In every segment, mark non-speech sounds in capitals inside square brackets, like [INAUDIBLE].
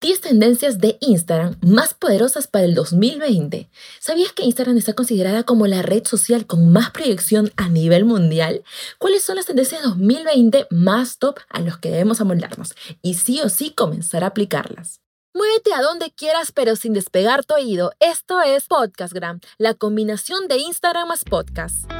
10 tendencias de Instagram más poderosas para el 2020. ¿Sabías que Instagram está considerada como la red social con más proyección a nivel mundial? ¿Cuáles son las tendencias 2020 más top a los que debemos amoldarnos? Y sí o sí comenzar a aplicarlas. Muévete a donde quieras pero sin despegar tu oído. Esto es Podcastgram, la combinación de Instagram más podcast.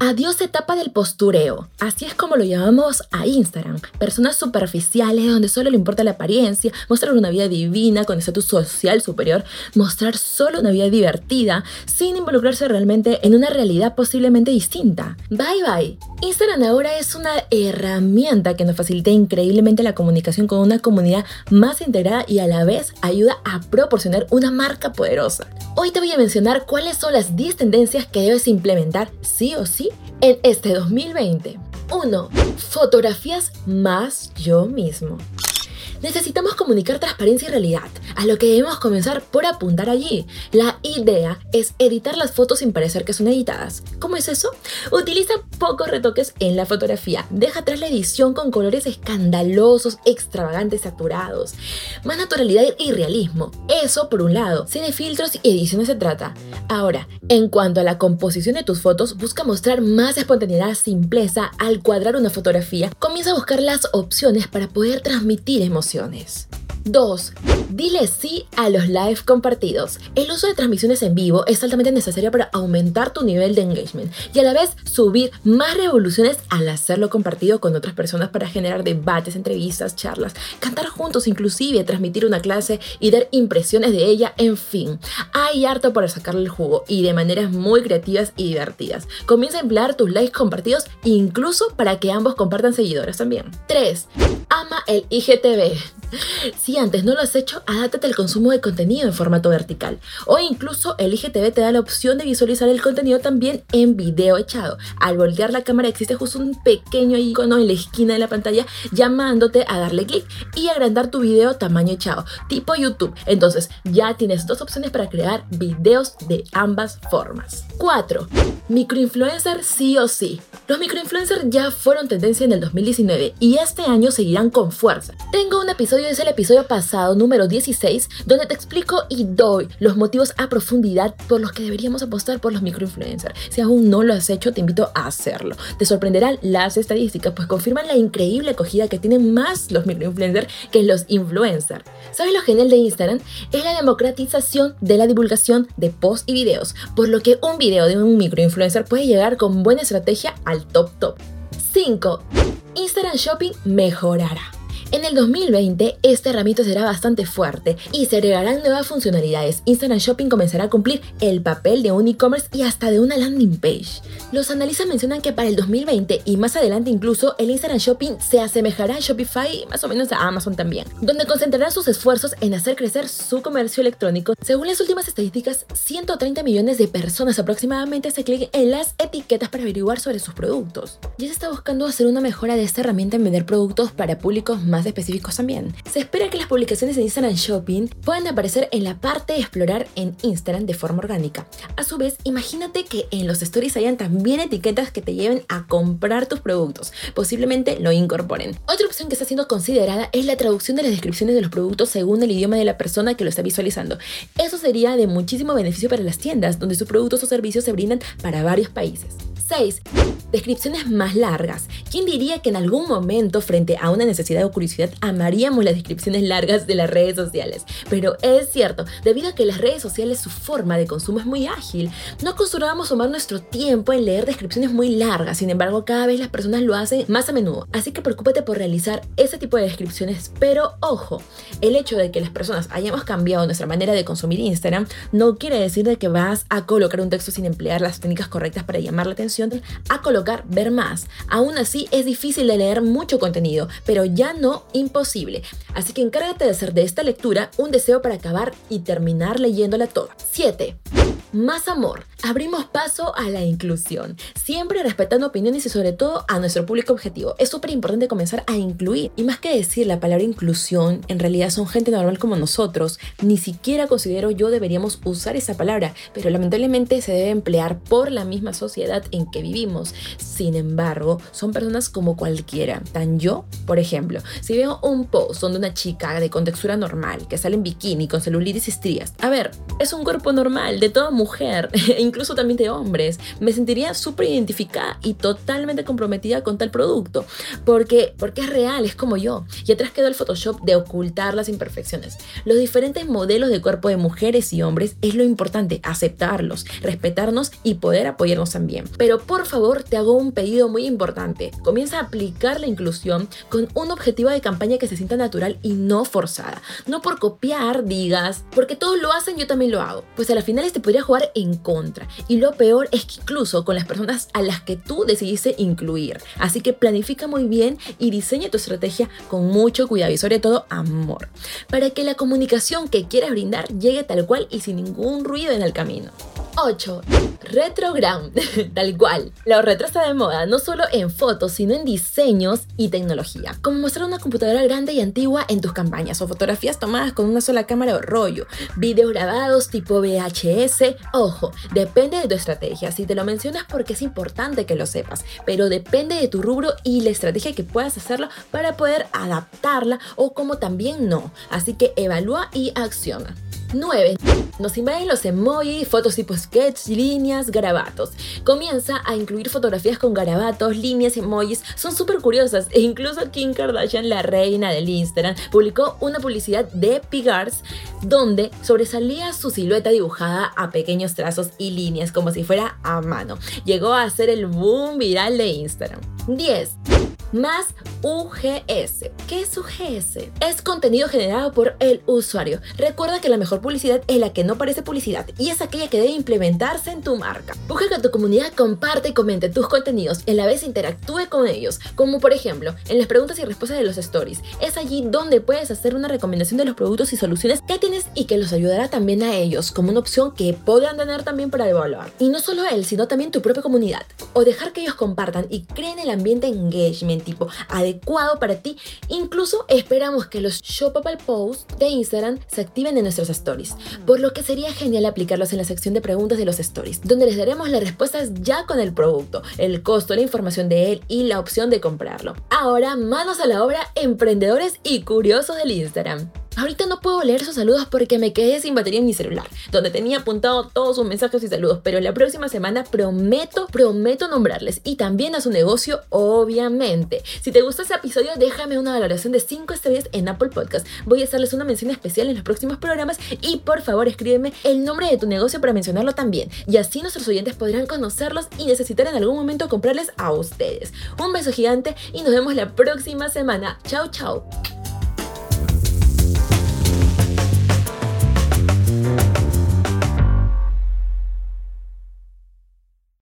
Adiós etapa del postureo. Así es como lo llamamos a Instagram. Personas superficiales donde solo le importa la apariencia, mostrar una vida divina con estatus social superior, mostrar solo una vida divertida sin involucrarse realmente en una realidad posiblemente distinta. Bye bye. Instagram ahora es una herramienta que nos facilita increíblemente la comunicación con una comunidad más integrada y a la vez ayuda a proporcionar una marca poderosa. Hoy te voy a mencionar cuáles son las 10 tendencias que debes implementar sí o sí en este 2020. 1. Fotografías más yo mismo. Necesitamos comunicar transparencia y realidad, a lo que debemos comenzar por apuntar allí. La idea es editar las fotos sin parecer que son editadas. ¿Cómo es eso? Utiliza pocos retoques en la fotografía. Deja atrás la edición con colores escandalosos, extravagantes, saturados. Más naturalidad y realismo. Eso por un lado. Sin filtros y ediciones se trata. Ahora, en cuanto a la composición de tus fotos, busca mostrar más espontaneidad, simpleza al cuadrar una fotografía. Comienza a buscar las opciones para poder transmitir emociones situaciones. 2. Dile sí a los live compartidos. El uso de transmisiones en vivo es altamente necesario para aumentar tu nivel de engagement y a la vez subir más revoluciones al hacerlo compartido con otras personas para generar debates, entrevistas, charlas, cantar juntos inclusive, transmitir una clase y dar impresiones de ella, en fin. Hay harto para sacarle el jugo y de maneras muy creativas y divertidas. Comienza a emplear tus likes compartidos incluso para que ambos compartan seguidores también. 3 ama el IGTV. Si antes no lo has hecho, adáptate al consumo de contenido en formato vertical. O incluso el IGTV te da la opción de visualizar el contenido también en video echado. Al voltear la cámara existe justo un pequeño icono en la esquina de la pantalla llamándote a darle clic y agrandar tu video tamaño echado, tipo YouTube. Entonces ya tienes dos opciones para crear videos de ambas formas. 4. Microinfluencer sí o sí. Los microinfluencers ya fueron tendencia en el 2019 y este año seguirán con fuerza. Tengo un episodio, es el episodio pasado, número 16, donde te explico y doy los motivos a profundidad por los que deberíamos apostar por los microinfluencers. Si aún no lo has hecho, te invito a hacerlo. Te sorprenderán las estadísticas, pues confirman la increíble acogida que tienen más los microinfluencers que los influencers. ¿Sabes lo genial de Instagram? Es la democratización de la divulgación de posts y videos, por lo que un video de un microinfluencer puede llegar con buena estrategia al top top. 5. Instagram Shopping mejorará. En el 2020, esta herramienta será bastante fuerte y se agregarán nuevas funcionalidades. Instagram Shopping comenzará a cumplir el papel de un e-commerce y hasta de una landing page. Los analistas mencionan que para el 2020 y más adelante incluso, el Instagram Shopping se asemejará a Shopify y más o menos a Amazon también, donde concentrarán sus esfuerzos en hacer crecer su comercio electrónico. Según las últimas estadísticas, 130 millones de personas aproximadamente se clic en las etiquetas para averiguar sobre sus productos. Ya se está buscando hacer una mejora de esta herramienta en vender productos para públicos más específicos también. Se espera que las publicaciones en Instagram Shopping puedan aparecer en la parte de explorar en Instagram de forma orgánica. A su vez, imagínate que en los stories hayan también etiquetas que te lleven a comprar tus productos. Posiblemente lo incorporen. Otra opción que está siendo considerada es la traducción de las descripciones de los productos según el idioma de la persona que lo está visualizando. Eso sería de muchísimo beneficio para las tiendas, donde sus productos o servicios se brindan para varios países. 6. Descripciones más largas. ¿Quién diría que en algún momento, frente a una necesidad o curiosidad, amaríamos las descripciones largas de las redes sociales? Pero es cierto, debido a que las redes sociales su forma de consumo es muy ágil, no acostumbrábamos tomar nuestro tiempo en leer descripciones muy largas, sin embargo cada vez las personas lo hacen más a menudo, así que preocúpate por realizar ese tipo de descripciones, pero ojo, el hecho de que las personas hayamos cambiado nuestra manera de consumir Instagram no quiere decir de que vas a colocar un texto sin emplear las técnicas correctas para llamar la atención, a colocar ver más. Aún así es difícil de leer mucho contenido, pero ya no imposible. Así que encárgate de hacer de esta lectura un deseo para acabar y terminar leyéndola toda. 7 más amor. Abrimos paso a la inclusión, siempre respetando opiniones y sobre todo a nuestro público objetivo. Es súper importante comenzar a incluir. Y más que decir la palabra inclusión, en realidad son gente normal como nosotros. Ni siquiera considero yo deberíamos usar esa palabra, pero lamentablemente se debe emplear por la misma sociedad en que vivimos. Sin embargo, son personas como cualquiera. Tan yo, por ejemplo, si veo un post donde una chica de contextura normal que sale en bikini con celulitis y estrías, a ver, es un cuerpo normal de todo mujer, [LAUGHS] e incluso también de hombres, me sentiría súper identificada y totalmente comprometida con tal producto, porque, porque es real, es como yo. Y atrás quedó el Photoshop de ocultar las imperfecciones. Los diferentes modelos de cuerpo de mujeres y hombres es lo importante, aceptarlos, respetarnos y poder apoyarnos también. Pero por favor, te hago un pedido muy importante. Comienza a aplicar la inclusión con un objetivo de campaña que se sienta natural y no forzada. No por copiar, digas, porque todos lo hacen, yo también lo hago. Pues a la final este podría jugar en contra. Y lo peor es que incluso con las personas a las que tú decidiste incluir. Así que planifica muy bien y diseña tu estrategia con mucho cuidado y sobre todo amor. Para que la comunicación que quieras brindar llegue tal cual y sin ningún ruido en el camino. 8. Retrogram, [LAUGHS] tal cual. La retro está de moda no solo en fotos, sino en diseños y tecnología, como mostrar una computadora grande y antigua en tus campañas o fotografías tomadas con una sola cámara o rollo, videos grabados tipo VHS. Ojo, depende de tu estrategia. Si te lo mencionas porque es importante que lo sepas, pero depende de tu rubro y la estrategia que puedas hacerlo para poder adaptarla o como también no. Así que evalúa y acciona. 9. Nos invaden los emojis, fotos tipo sketch, líneas, garabatos. Comienza a incluir fotografías con garabatos, líneas, emojis. Son súper curiosas e incluso Kim Kardashian, la reina del Instagram, publicó una publicidad de Pigars donde sobresalía su silueta dibujada a pequeños trazos y líneas como si fuera a mano. Llegó a ser el boom viral de Instagram. 10 más UGS. ¿Qué es UGS? Es contenido generado por el usuario. Recuerda que la mejor publicidad es la que no parece publicidad y es aquella que debe implementarse en tu marca. Busca que tu comunidad comparte y comente tus contenidos y a la vez interactúe con ellos, como por ejemplo en las preguntas y respuestas de los stories. Es allí donde puedes hacer una recomendación de los productos y soluciones que tienes y que los ayudará también a ellos como una opción que podrán tener también para evaluar. Y no solo él, sino también tu propia comunidad. O dejar que ellos compartan y creen el ambiente engagement tipo adecuado para ti. Incluso esperamos que los shoppable posts de Instagram se activen en nuestros stories, por lo que sería genial aplicarlos en la sección de preguntas de los stories, donde les daremos las respuestas ya con el producto, el costo, la información de él y la opción de comprarlo. Ahora, manos a la obra, emprendedores y curiosos del Instagram. Ahorita no puedo leer sus saludos porque me quedé sin batería en mi celular, donde tenía apuntado todos sus mensajes y saludos, pero la próxima semana prometo, prometo nombrarles y también a su negocio, obviamente. Si te gustó este episodio, déjame una valoración de 5 estrellas en Apple Podcast. Voy a hacerles una mención especial en los próximos programas y por favor escríbeme el nombre de tu negocio para mencionarlo también. Y así nuestros oyentes podrán conocerlos y necesitar en algún momento comprarles a ustedes. Un beso gigante y nos vemos la próxima semana. Chao, chao.